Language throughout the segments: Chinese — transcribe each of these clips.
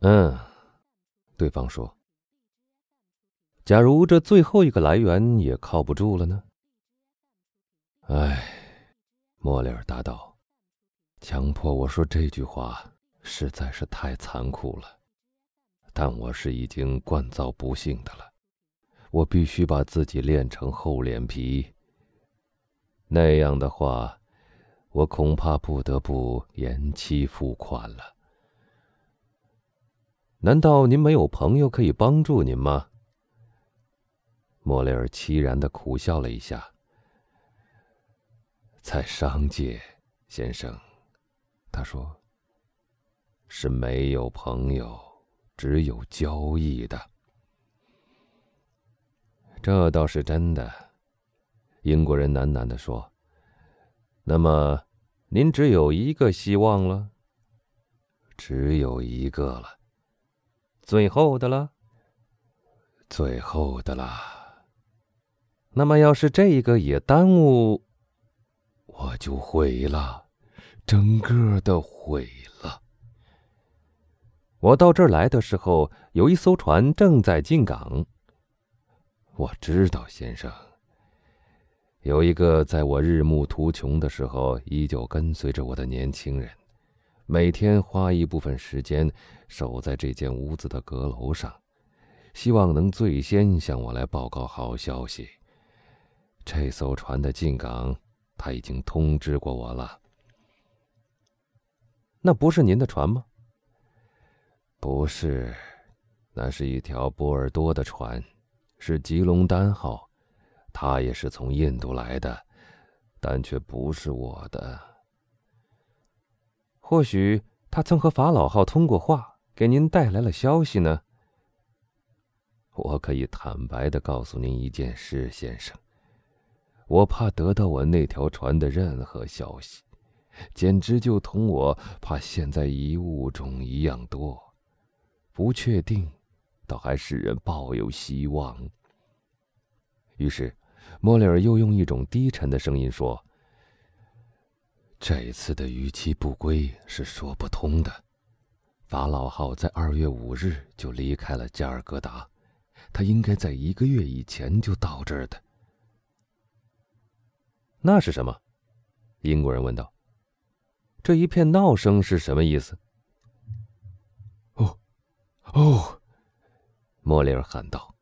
嗯，对方说：“假如这最后一个来源也靠不住了呢？”唉，莫里尔答道：“强迫我说这句话实在是太残酷了，但我是已经惯遭不幸的了，我必须把自己练成厚脸皮。那样的话，我恐怕不得不延期付款了。”难道您没有朋友可以帮助您吗？莫雷尔凄然的苦笑了一下。在商界，先生，他说：“是没有朋友，只有交易的。”这倒是真的，英国人喃喃的说。那么，您只有一个希望了。只有一个了。最后的了，最后的了。那么，要是这个也耽误，我就毁了，整个的毁了。我到这儿来的时候，有一艘船正在进港。我知道，先生，有一个在我日暮途穷的时候依旧跟随着我的年轻人。每天花一部分时间守在这间屋子的阁楼上，希望能最先向我来报告好消息。这艘船的进港，他已经通知过我了。那不是您的船吗？不是，那是一条波尔多的船，是吉隆丹号，它也是从印度来的，但却不是我的。或许他曾和法老号通过话，给您带来了消息呢。我可以坦白的告诉您一件事，先生，我怕得到我那条船的任何消息，简直就同我怕现在遗物中一样多。不确定，倒还使人抱有希望。于是，莫里尔又用一种低沉的声音说。这一次的逾期不归是说不通的。法老号在二月五日就离开了加尔各答，他应该在一个月以前就到这儿的。那是什么？英国人问道。这一片闹声是什么意思？哦，哦！莫里尔喊道，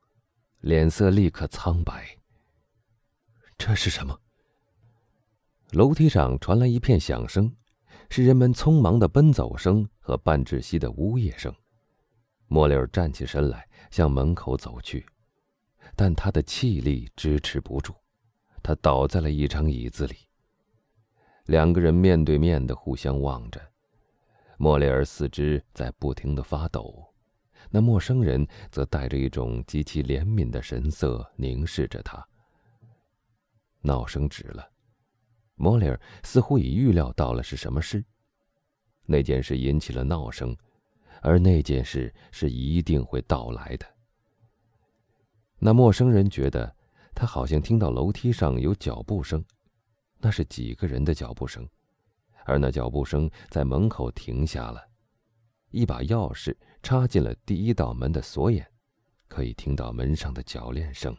脸色立刻苍白。这是什么？楼梯上传来一片响声，是人们匆忙的奔走声和半窒息的呜咽声。莫雷尔站起身来，向门口走去，但他的气力支持不住，他倒在了一张椅子里。两个人面对面的互相望着，莫雷尔四肢在不停的发抖，那陌生人则带着一种极其怜悯的神色凝视着他。闹声止了。莫里尔似乎已预料到了是什么事。那件事引起了闹声，而那件事是一定会到来的。那陌生人觉得，他好像听到楼梯上有脚步声，那是几个人的脚步声，而那脚步声在门口停下了。一把钥匙插进了第一道门的锁眼，可以听到门上的铰链声。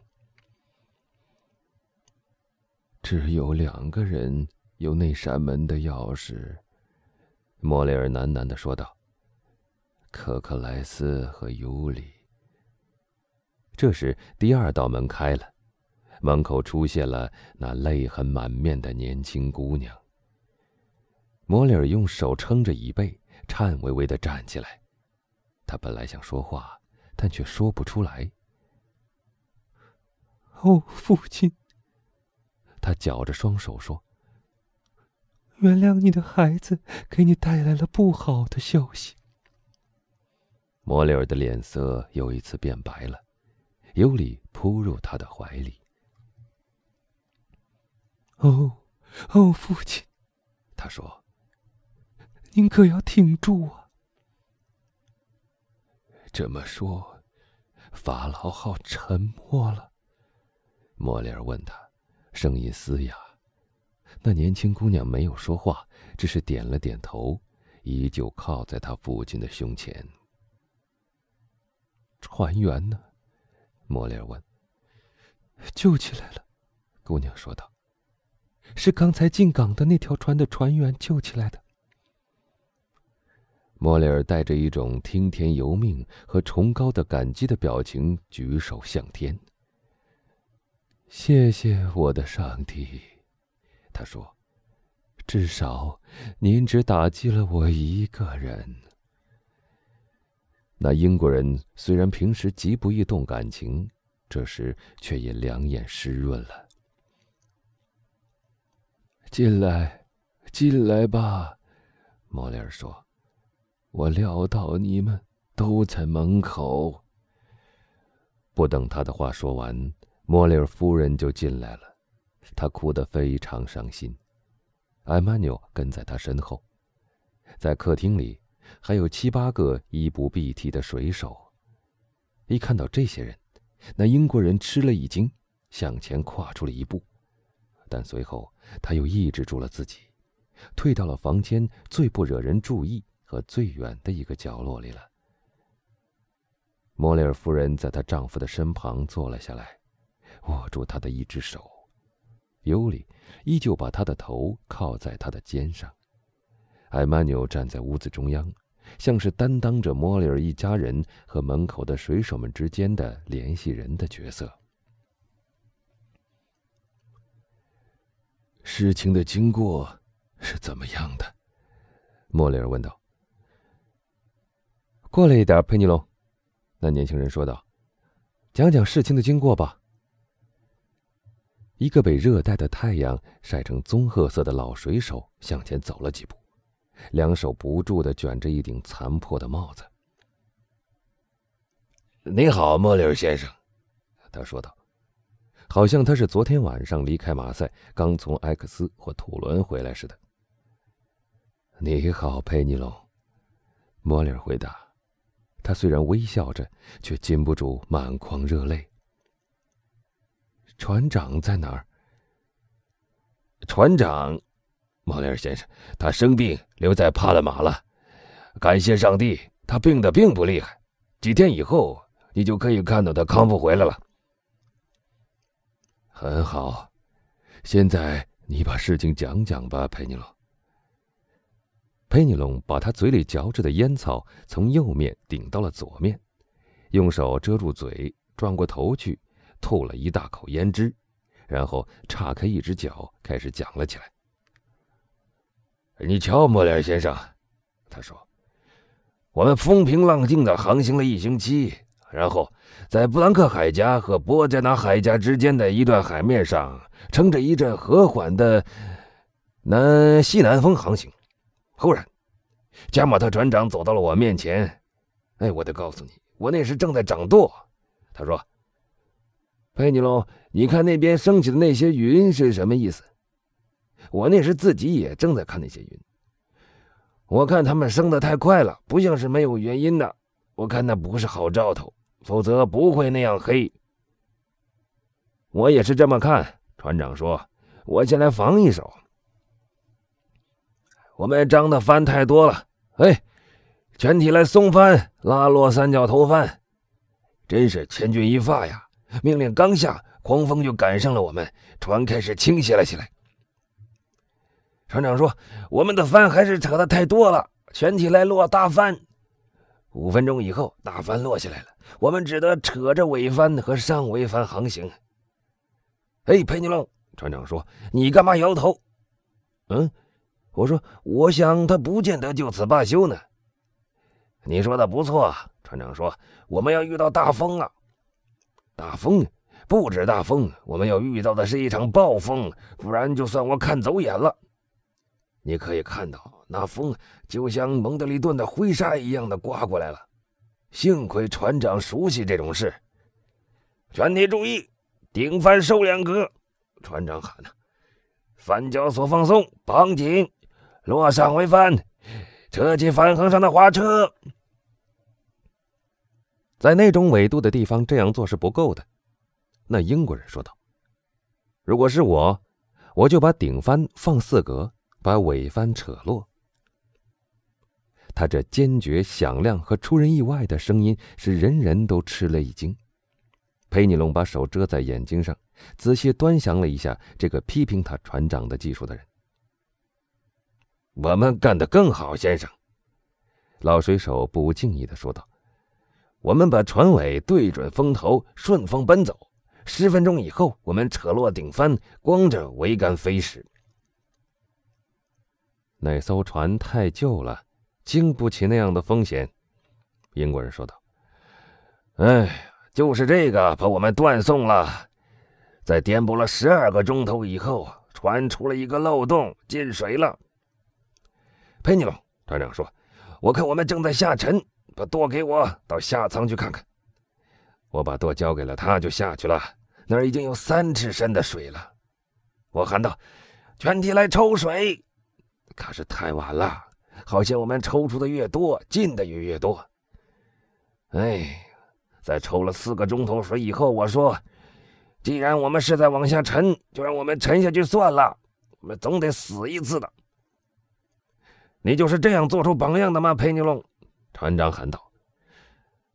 只有两个人有那扇门的钥匙，莫雷尔喃喃的说道：“可克莱斯和尤里。”这时，第二道门开了，门口出现了那泪痕满面的年轻姑娘。莫里尔用手撑着椅背，颤巍巍的站起来。他本来想说话，但却说不出来。“哦，父亲。”他绞着双手说：“原谅你的孩子给你带来了不好的消息。”莫里尔的脸色又一次变白了，尤里扑入他的怀里。“哦，哦，父亲，”他说，“您可要挺住啊！”这么说，法老号沉没了。莫里尔问他。声音嘶哑，那年轻姑娘没有说话，只是点了点头，依旧靠在他父亲的胸前。船员呢？莫里尔问。救起来了，姑娘说道。是刚才进港的那条船的船员救起来的。莫里尔带着一种听天由命和崇高的感激的表情，举手向天。谢谢我的上帝，他说。至少，您只打击了我一个人。那英国人虽然平时极不易动感情，这时却也两眼湿润了。进来，进来吧，莫里尔说。我料到你们都在门口。不等他的话说完，莫里尔夫人就进来了，她哭得非常伤心。艾曼纽跟在她身后，在客厅里还有七八个衣不蔽体的水手。一看到这些人，那英国人吃了一惊，向前跨出了一步，但随后他又抑制住了自己，退到了房间最不惹人注意和最远的一个角落里了。莫里尔夫人在她丈夫的身旁坐了下来，握住他的一只手。尤里依旧把他的头靠在他的肩上，艾曼纽站在屋子中央，像是担当着莫里尔一家人和门口的水手们之间的联系人的角色。事情的经过是怎么样的？莫里尔问道。过来一点，佩尼龙，那年轻人说道：“讲讲事情的经过吧。”一个被热带的太阳晒成棕褐色的老水手向前走了几步，两手不住的卷着一顶残破的帽子。“你好，莫里尔先生。”他说道，好像他是昨天晚上离开马赛，刚从埃克斯或土伦回来似的。“你好，佩尼龙。”莫里尔回答，他虽然微笑着，却禁不住满眶热泪。船长在哪儿？船长，莫雷尔先生，他生病留在帕勒马了。感谢上帝，他病的并不厉害。几天以后，你就可以看到他康复回来了。很好，现在你把事情讲讲吧，佩尼龙。佩尼龙把他嘴里嚼着的烟草从右面顶到了左面，用手遮住嘴，转过头去。吐了一大口胭脂，然后岔开一只脚，开始讲了起来。你瞧，莫里尔先生，他说：“我们风平浪静的航行了一星期，然后在布兰克海峡和波加纳海峡之间的一段海面上，乘着一阵和缓的南西南风航行。忽然，加马特船长走到了我面前。哎，我得告诉你，我那时正在掌舵。他说。”佩尼龙，你看那边升起的那些云是什么意思？我那时自己也正在看那些云。我看他们升得太快了，不像是没有原因的。我看那不是好兆头，否则不会那样黑。我也是这么看。船长说：“我先来防一手。”我们张的帆太多了，哎，全体来松帆，拉落三角头帆，真是千钧一发呀！命令刚下，狂风就赶上了我们，船开始倾斜了起来。船长说：“我们的帆还是扯的太多了，全体来落大帆。”五分钟以后，大帆落下来了，我们只得扯着尾帆和上尾帆航行。哎，佩尼龙，船长说：“你干嘛摇头？”嗯，我说：“我想他不见得就此罢休呢。”你说的不错，船长说：“我们要遇到大风了。”大风，不止大风，我们要遇到的是一场暴风，不然就算我看走眼了。你可以看到，那风就像蒙德利顿的灰沙一样的刮过来了。幸亏船长熟悉这种事。全体注意，顶帆收两格！船长喊道：“帆脚索放松，绑紧，落上桅帆，扯起帆横上的花车。”在那种纬度的地方这样做是不够的，那英国人说道：“如果是我，我就把顶帆放四格，把尾帆扯落。”他这坚决、响亮和出人意外的声音，使人人都吃了一惊。佩尼龙把手遮在眼睛上，仔细端详了一下这个批评他船长的技术的人。我们干得更好，先生。老水手不无敬意的说道：“我们把船尾对准风头，顺风奔走。十分钟以后，我们扯落顶帆，光着桅杆飞驶。”那艘船太旧了，经不起那样的风险。”英国人说道。“哎，就是这个把我们断送了。在颠簸了十二个钟头以后，船出了一个漏洞，进水了。”佩尼龙船长说。我看我们正在下沉，把舵给我，到下舱去看看。我把舵交给了他，就下去了。那儿已经有三尺深的水了。我喊道：“全体来抽水！”可是太晚了，好像我们抽出的越多，进的也越多。哎，在抽了四个钟头水以后，我说：“既然我们是在往下沉，就让我们沉下去算了。我们总得死一次的。”你就是这样做出榜样的吗，佩尼龙？船长喊道。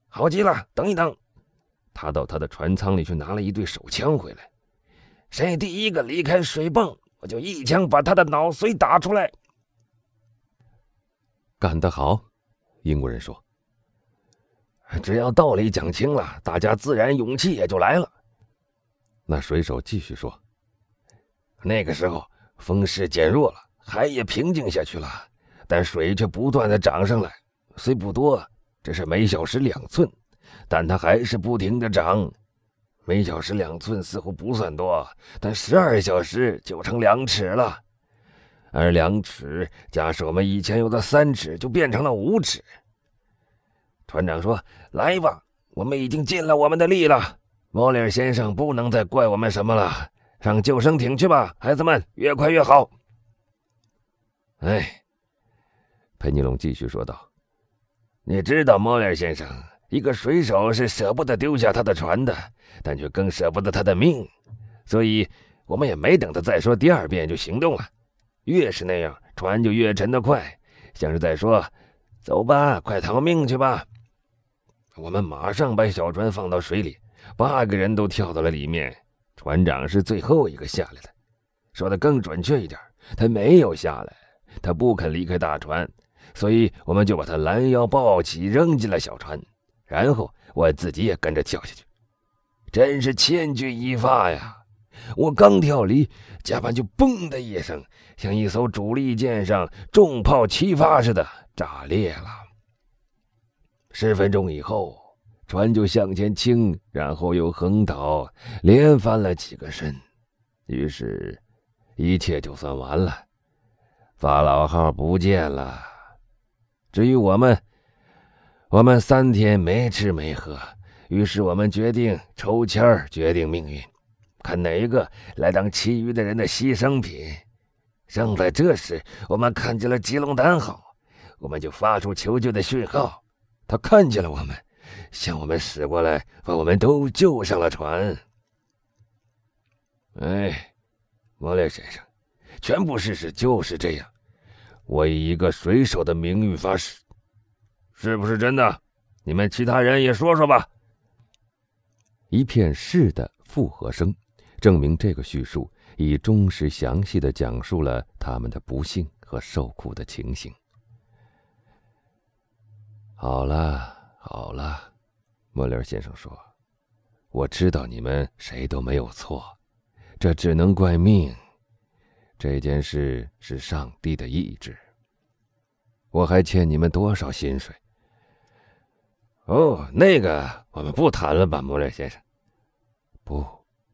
好极了，等一等。他到他的船舱里去拿了一对手枪回来。谁第一个离开水泵，我就一枪把他的脑髓打出来。干得好，英国人说。只要道理讲清了，大家自然勇气也就来了。那水手继续说。那个时候风势减弱了，海也平静下去了。但水却不断的涨上来，虽不多，这是每小时两寸，但它还是不停的涨。每小时两寸似乎不算多，但十二小时就成两尺了，而两尺加上我们以前有的三尺，就变成了五尺。船长说：“来吧，我们已经尽了我们的力了。莫里尔先生不能再怪我们什么了。上救生艇去吧，孩子们，越快越好。”哎。佩尼龙继续说道：“你知道，莫里尔先生，一个水手是舍不得丢下他的船的，但却更舍不得他的命，所以我们也没等他再说第二遍就行动了。越是那样，船就越沉得快，像是在说：‘走吧，快逃命去吧。’我们马上把小船放到水里，八个人都跳到了里面。船长是最后一个下来的，说的更准确一点，他没有下来，他不肯离开大船。”所以我们就把他拦腰抱起，扔进了小船，然后我自己也跟着跳下去，真是千钧一发呀！我刚跳离，甲板就“嘣”的一声，像一艘主力舰上重炮齐发似的炸裂了。十分钟以后，船就向前倾，然后又横倒，连翻了几个身，于是，一切就算完了，法老号不见了。至于我们，我们三天没吃没喝，于是我们决定抽签儿决定命运，看哪一个来当其余的人的牺牲品。正在这时，我们看见了吉隆丹号，我们就发出求救的讯号。他看见了我们，向我们驶过来，把我们都救上了船。哎，莫列先生，全部事实就是这样。我以一个水手的名誉发誓，是不是真的？你们其他人也说说吧。一片“是”的附和声，证明这个叙述已忠实详细的讲述了他们的不幸和受苦的情形。好了，好了，莫里尔先生说：“我知道你们谁都没有错，这只能怪命。”这件事是上帝的意志。我还欠你们多少薪水？哦，那个我们不谈了吧，莫雷先生。不，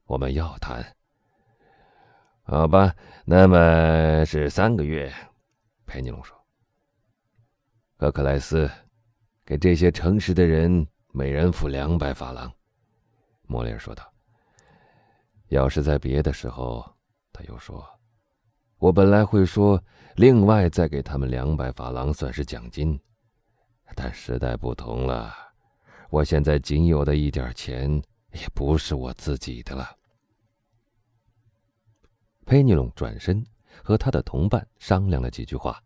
我们要谈。好吧，那么是三个月。佩尼龙说：“赫克莱斯，给这些诚实的人每人付两百法郎。”莫里尔说道。要是在别的时候，他又说。我本来会说，另外再给他们两百法郎算是奖金，但时代不同了，我现在仅有的一点钱也不是我自己的了。佩尼龙转身和他的同伴商量了几句话。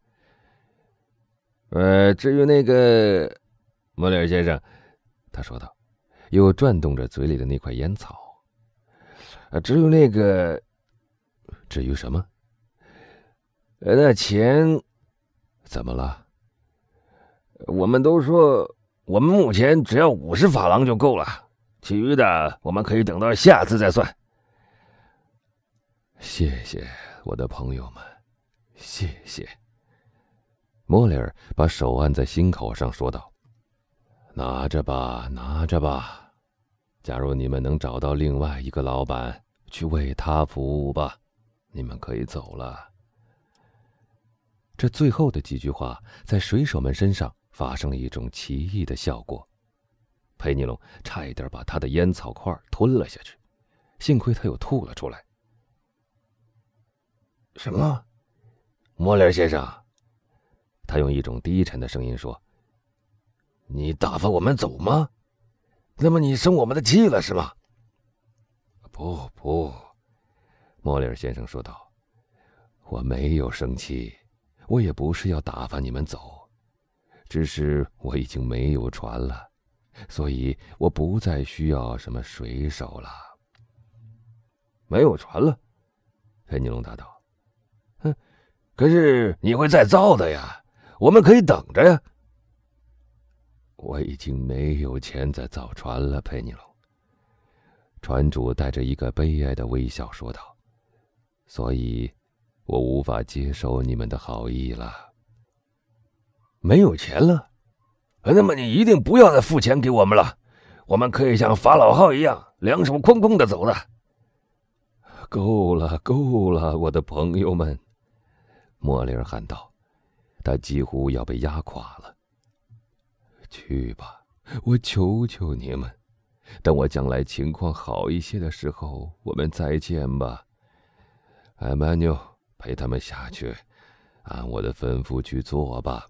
呃，至于那个莫里尔先生，他说道，又转动着嘴里的那块烟草。啊，至于那个，至于什么？那钱怎么了？我们都说，我们目前只要五十法郎就够了，其余的我们可以等到下次再算。谢谢我的朋友们，谢谢。莫里尔把手按在心口上，说道：“拿着吧，拿着吧。假如你们能找到另外一个老板，去为他服务吧，你们可以走了。”这最后的几句话在水手们身上发生了一种奇异的效果。佩尼龙差一点把他的烟草块吞了下去，幸亏他又吐了出来。什么，莫里尔先生？他用一种低沉的声音说：“你打发我们走吗？那么你生我们的气了是吗？”“不不。”莫里尔先生说道，“我没有生气，我也不是要打发你们走，只是我已经没有船了，所以我不再需要什么水手了。”“没有船了？”佩尼龙答道。哼可是你会再造的呀，我们可以等着呀。我已经没有钱再造船了，佩尼龙。船主带着一个悲哀的微笑说道：“所以，我无法接受你们的好意了。没有钱了，那么你一定不要再付钱给我们了，我们可以像法老号一样两手空空的走的。够了，够了，我的朋友们。”莫里尔喊道：“他几乎要被压垮了。去吧，我求求你们，等我将来情况好一些的时候，我们再见吧。”艾曼纽，陪他们下去，按我的吩咐去做吧。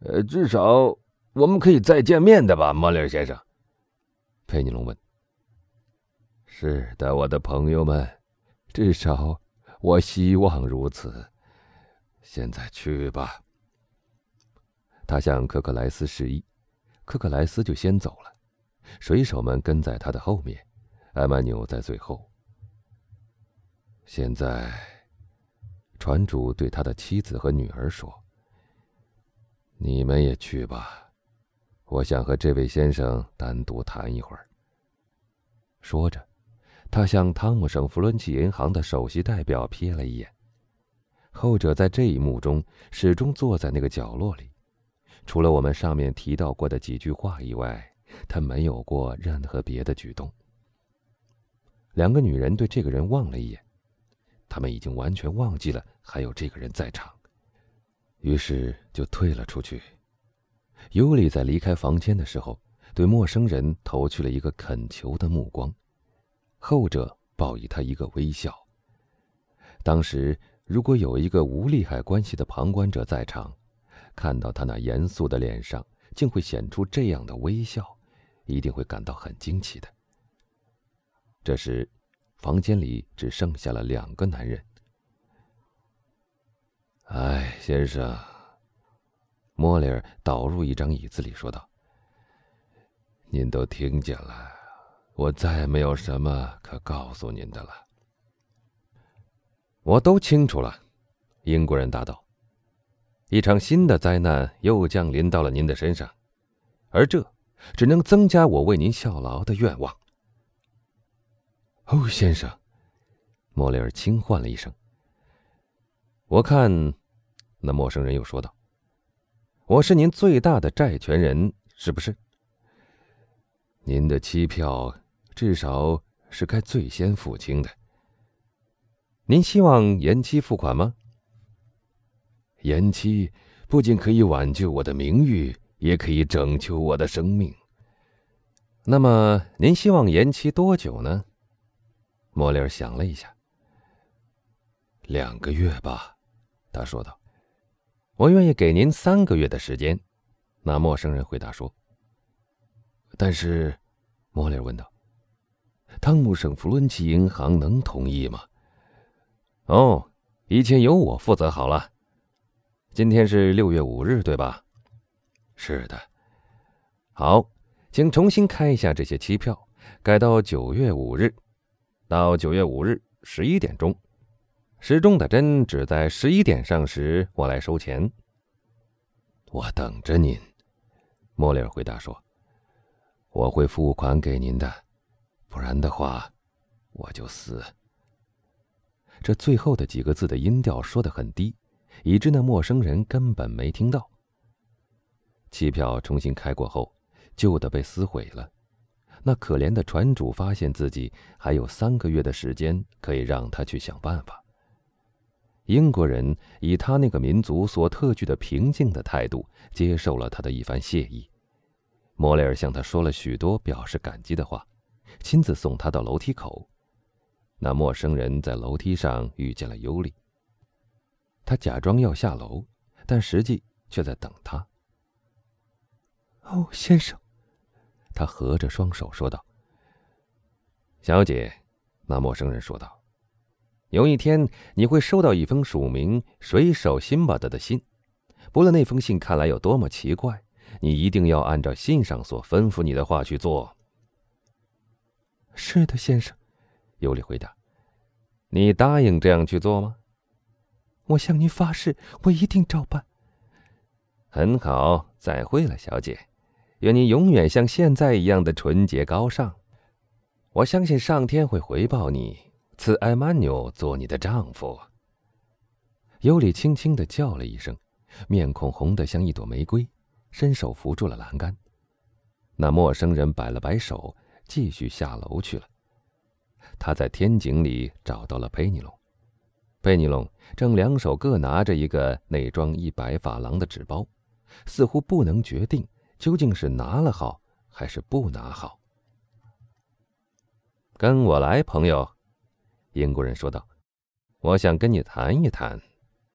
呃，至少我们可以再见面的吧，莫里尔先生。”佩尼龙问。“是的，我的朋友们，至少。”我希望如此。现在去吧。他向科克莱斯示意，科克莱斯就先走了，水手们跟在他的后面，艾曼纽在最后。现在，船主对他的妻子和女儿说：“你们也去吧，我想和这位先生单独谈一会儿。”说着。他向汤姆省弗伦奇银行的首席代表瞥了一眼，后者在这一幕中始终坐在那个角落里，除了我们上面提到过的几句话以外，他没有过任何别的举动。两个女人对这个人望了一眼，他们已经完全忘记了还有这个人在场，于是就退了出去。尤里在离开房间的时候，对陌生人投去了一个恳求的目光。后者报以他一个微笑。当时，如果有一个无利害关系的旁观者在场，看到他那严肃的脸上竟会显出这样的微笑，一定会感到很惊奇的。这时，房间里只剩下了两个男人。哎，先生，莫里尔倒入一张椅子里说道：“您都听见了。”我再没有什么可告诉您的了。我都清楚了，英国人答道：“一场新的灾难又降临到了您的身上，而这只能增加我为您效劳的愿望。”哦，先生，莫雷尔轻唤了一声。我看，那陌生人又说道：“我是您最大的债权人，是不是？您的期票。”至少是该最先付清的。您希望延期付款吗？延期不仅可以挽救我的名誉，也可以拯救我的生命。那么，您希望延期多久呢？莫里尔想了一下。两个月吧，他说道。我愿意给您三个月的时间。那陌生人回答说。但是，莫里尔问道。汤姆省弗伦奇银行能同意吗？哦，一切由我负责好了。今天是六月五日，对吧？是的。好，请重新开一下这些期票，改到九月五日，到九月五日十一点钟，时钟的针指在十一点上时，我来收钱。我等着您。莫里尔回答说：“我会付款给您的，不然的话，我就死。”这最后的几个字的音调说得很低。以致那陌生人根本没听到。期票重新开过后，旧的被撕毁了。那可怜的船主发现自己还有三个月的时间可以让他去想办法。英国人以他那个民族所特具的平静的态度接受了他的一番谢意。莫雷尔向他说了许多表示感激的话，亲自送他到楼梯口。那陌生人在楼梯上遇见了尤里。他假装要下楼，但实际却在等他。哦，先生，他合着双手说道。小姐，那陌生人说道：“有一天你会收到一封署名水手辛巴德的信，不论那封信看来有多么奇怪，你一定要按照信上所吩咐你的话去做。”是的，先生，尤里回答。“你答应这样去做吗？”我向您发誓，我一定照办。很好，再会了，小姐。愿你永远像现在一样的纯洁高尚。我相信上天会回报你，赐艾曼纽做你的丈夫。尤里轻轻的叫了一声，面孔红得像一朵玫瑰，伸手扶住了栏杆。那陌生人摆了摆手，继续下楼去了。他在天井里找到了佩尼龙。贝尼龙正两手各拿着一个内装一百法郎的纸包，似乎不能决定究竟是拿了好还是不拿好。跟我来，朋友，英国人说道：“我想跟你谈一谈。”